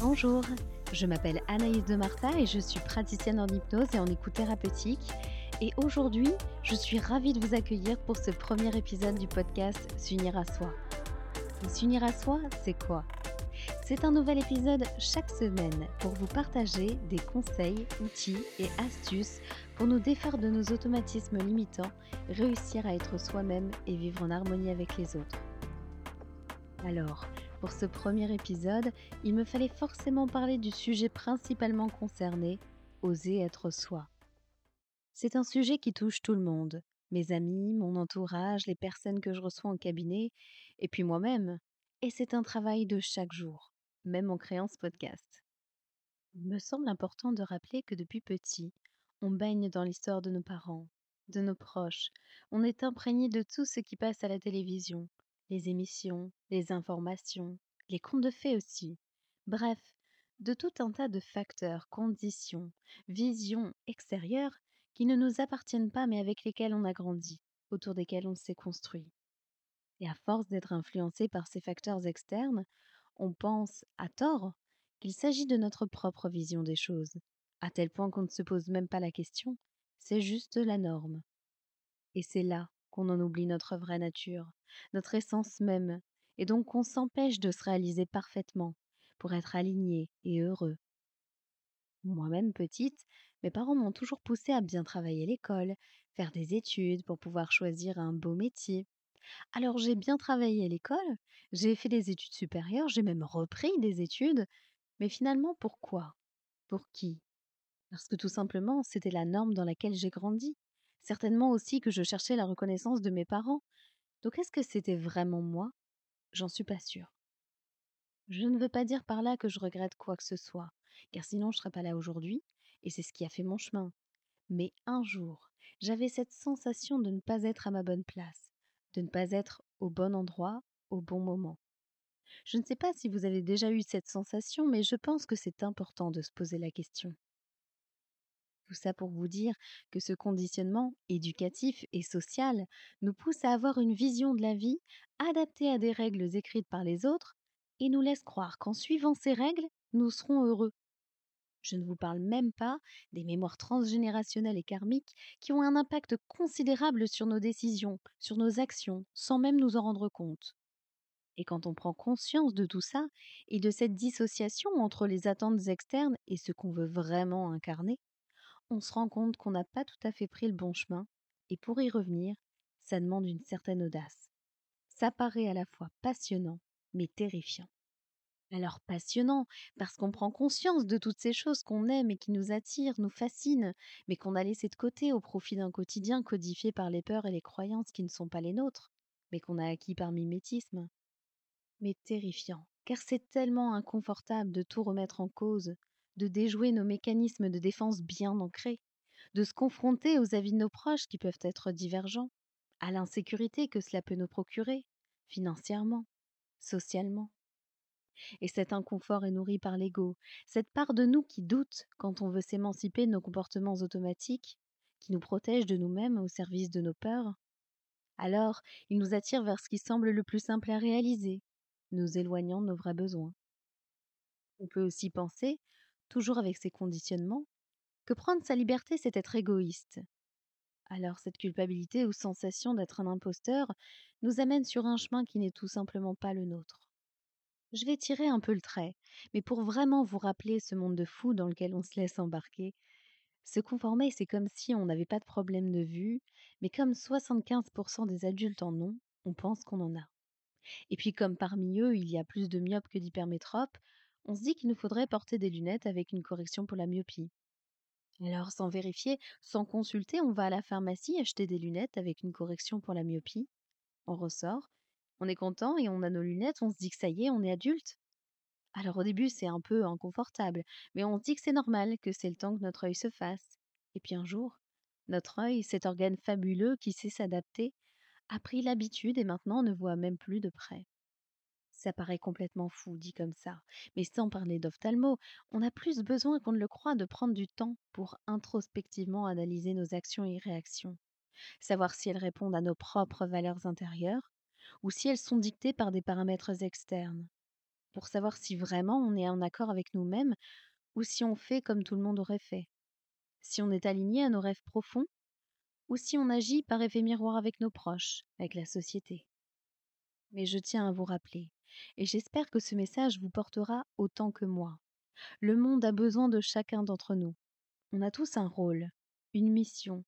Bonjour, je m'appelle Anaïs de Marta et je suis praticienne en hypnose et en écoute thérapeutique. Et aujourd'hui, je suis ravie de vous accueillir pour ce premier épisode du podcast S'unir à soi. S'unir à soi, c'est quoi? C'est un nouvel épisode chaque semaine pour vous partager des conseils, outils et astuces pour nous défaire de nos automatismes limitants, réussir à être soi-même et vivre en harmonie avec les autres. Alors, pour ce premier épisode, il me fallait forcément parler du sujet principalement concerné, oser être soi. C'est un sujet qui touche tout le monde, mes amis, mon entourage, les personnes que je reçois en cabinet, et puis moi-même. Et c'est un travail de chaque jour, même en créant ce podcast. Il me semble important de rappeler que depuis petit, on baigne dans l'histoire de nos parents, de nos proches, on est imprégné de tout ce qui passe à la télévision, les émissions, les informations, les contes de fées aussi. Bref, de tout un tas de facteurs, conditions, visions extérieures qui ne nous appartiennent pas mais avec lesquels on a grandi, autour desquels on s'est construit. Et à force d'être influencé par ces facteurs externes, on pense, à tort, qu'il s'agit de notre propre vision des choses, à tel point qu'on ne se pose même pas la question, c'est juste la norme. Et c'est là qu'on en oublie notre vraie nature, notre essence même, et donc qu'on s'empêche de se réaliser parfaitement pour être aligné et heureux. Moi-même petite, mes parents m'ont toujours poussé à bien travailler l'école, faire des études pour pouvoir choisir un beau métier. Alors j'ai bien travaillé l'école, j'ai fait des études supérieures, j'ai même repris des études, mais finalement pourquoi? Pour qui? Parce que tout simplement c'était la norme dans laquelle j'ai grandi. Certainement aussi que je cherchais la reconnaissance de mes parents. Donc est-ce que c'était vraiment moi? J'en suis pas sûre. Je ne veux pas dire par là que je regrette quoi que ce soit, car sinon je serais pas là aujourd'hui, et c'est ce qui a fait mon chemin. Mais un jour, j'avais cette sensation de ne pas être à ma bonne place, de ne pas être au bon endroit, au bon moment. Je ne sais pas si vous avez déjà eu cette sensation, mais je pense que c'est important de se poser la question. Tout ça pour vous dire que ce conditionnement éducatif et social nous pousse à avoir une vision de la vie adaptée à des règles écrites par les autres et nous laisse croire qu'en suivant ces règles, nous serons heureux. Je ne vous parle même pas des mémoires transgénérationnelles et karmiques qui ont un impact considérable sur nos décisions, sur nos actions, sans même nous en rendre compte. Et quand on prend conscience de tout ça et de cette dissociation entre les attentes externes et ce qu'on veut vraiment incarner, on se rend compte qu'on n'a pas tout à fait pris le bon chemin, et pour y revenir, ça demande une certaine audace. Ça paraît à la fois passionnant, mais terrifiant. Alors passionnant, parce qu'on prend conscience de toutes ces choses qu'on aime et qui nous attirent, nous fascinent, mais qu'on a laissées de côté au profit d'un quotidien codifié par les peurs et les croyances qui ne sont pas les nôtres, mais qu'on a acquis par mimétisme. Mais terrifiant, car c'est tellement inconfortable de tout remettre en cause, de déjouer nos mécanismes de défense bien ancrés, de se confronter aux avis de nos proches qui peuvent être divergents, à l'insécurité que cela peut nous procurer, financièrement, socialement. Et cet inconfort est nourri par l'ego, cette part de nous qui doute quand on veut s'émanciper de nos comportements automatiques, qui nous protège de nous-mêmes au service de nos peurs. Alors, il nous attire vers ce qui semble le plus simple à réaliser, nous éloignant de nos vrais besoins. On peut aussi penser toujours avec ses conditionnements, que prendre sa liberté, c'est être égoïste. Alors cette culpabilité ou sensation d'être un imposteur nous amène sur un chemin qui n'est tout simplement pas le nôtre. Je vais tirer un peu le trait, mais pour vraiment vous rappeler ce monde de fou dans lequel on se laisse embarquer, se conformer, c'est comme si on n'avait pas de problème de vue, mais comme 75% des adultes en ont, on pense qu'on en a. Et puis comme parmi eux, il y a plus de myopes que d'hypermétropes, on se dit qu'il nous faudrait porter des lunettes avec une correction pour la myopie. Alors, sans vérifier, sans consulter, on va à la pharmacie acheter des lunettes avec une correction pour la myopie. On ressort, on est content et on a nos lunettes, on se dit que ça y est, on est adulte. Alors au début, c'est un peu inconfortable, mais on se dit que c'est normal, que c'est le temps que notre œil se fasse. Et puis un jour, notre œil, cet organe fabuleux qui sait s'adapter, a pris l'habitude et maintenant ne voit même plus de près. Ça paraît complètement fou, dit comme ça. Mais sans parler d'ophtalmo, on a plus besoin qu'on ne le croit de prendre du temps pour introspectivement analyser nos actions et réactions. Savoir si elles répondent à nos propres valeurs intérieures ou si elles sont dictées par des paramètres externes. pour savoir si vraiment on est en accord avec nous-mêmes ou si on fait comme tout le monde aurait fait, si on est aligné à nos rêves profonds ou si on agit par effet miroir avec nos proches, avec la société. Mais je tiens à vous rappeler, et j'espère que ce message vous portera autant que moi. Le monde a besoin de chacun d'entre nous. On a tous un rôle, une mission,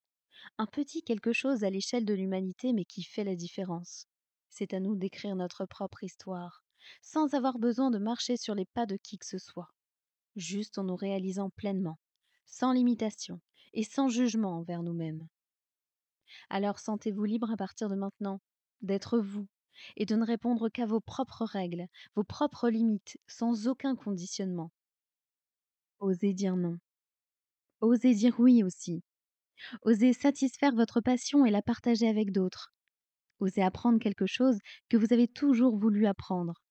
un petit quelque chose à l'échelle de l'humanité mais qui fait la différence. C'est à nous d'écrire notre propre histoire, sans avoir besoin de marcher sur les pas de qui que ce soit, juste en nous réalisant pleinement, sans limitation et sans jugement envers nous-mêmes. Alors sentez-vous libre à partir de maintenant d'être vous et de ne répondre qu'à vos propres règles, vos propres limites, sans aucun conditionnement. Osez dire non. Osez dire oui aussi. Osez satisfaire votre passion et la partager avec d'autres. Osez apprendre quelque chose que vous avez toujours voulu apprendre.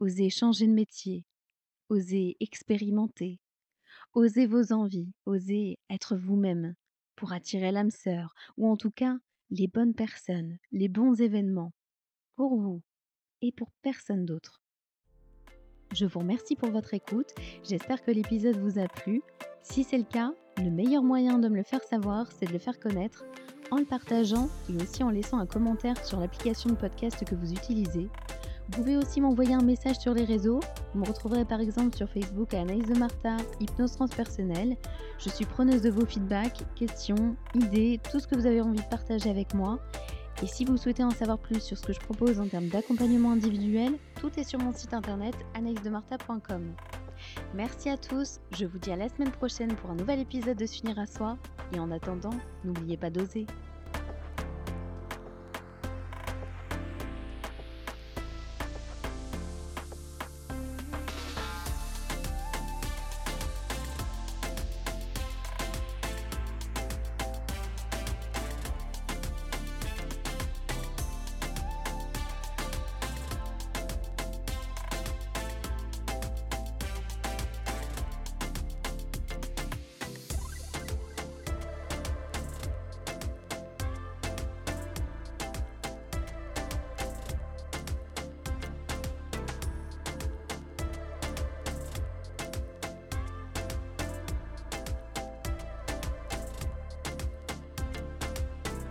Osez changer de métier. Osez expérimenter. Osez vos envies. Osez être vous-même pour attirer l'âme sœur, ou en tout cas les bonnes personnes, les bons événements, pour vous et pour personne d'autre. Je vous remercie pour votre écoute, j'espère que l'épisode vous a plu. Si c'est le cas, le meilleur moyen de me le faire savoir, c'est de le faire connaître en le partageant et aussi en laissant un commentaire sur l'application de podcast que vous utilisez. Vous pouvez aussi m'envoyer un message sur les réseaux. Vous me retrouverez par exemple sur Facebook à Anaïs de Martha, Hypnose Transpersonnelle. Je suis preneuse de vos feedbacks, questions, idées, tout ce que vous avez envie de partager avec moi. Et si vous souhaitez en savoir plus sur ce que je propose en termes d'accompagnement individuel, tout est sur mon site internet anaïsdemartha.com. Merci à tous, je vous dis à la semaine prochaine pour un nouvel épisode de S'unir à soi. Et en attendant, n'oubliez pas d'oser.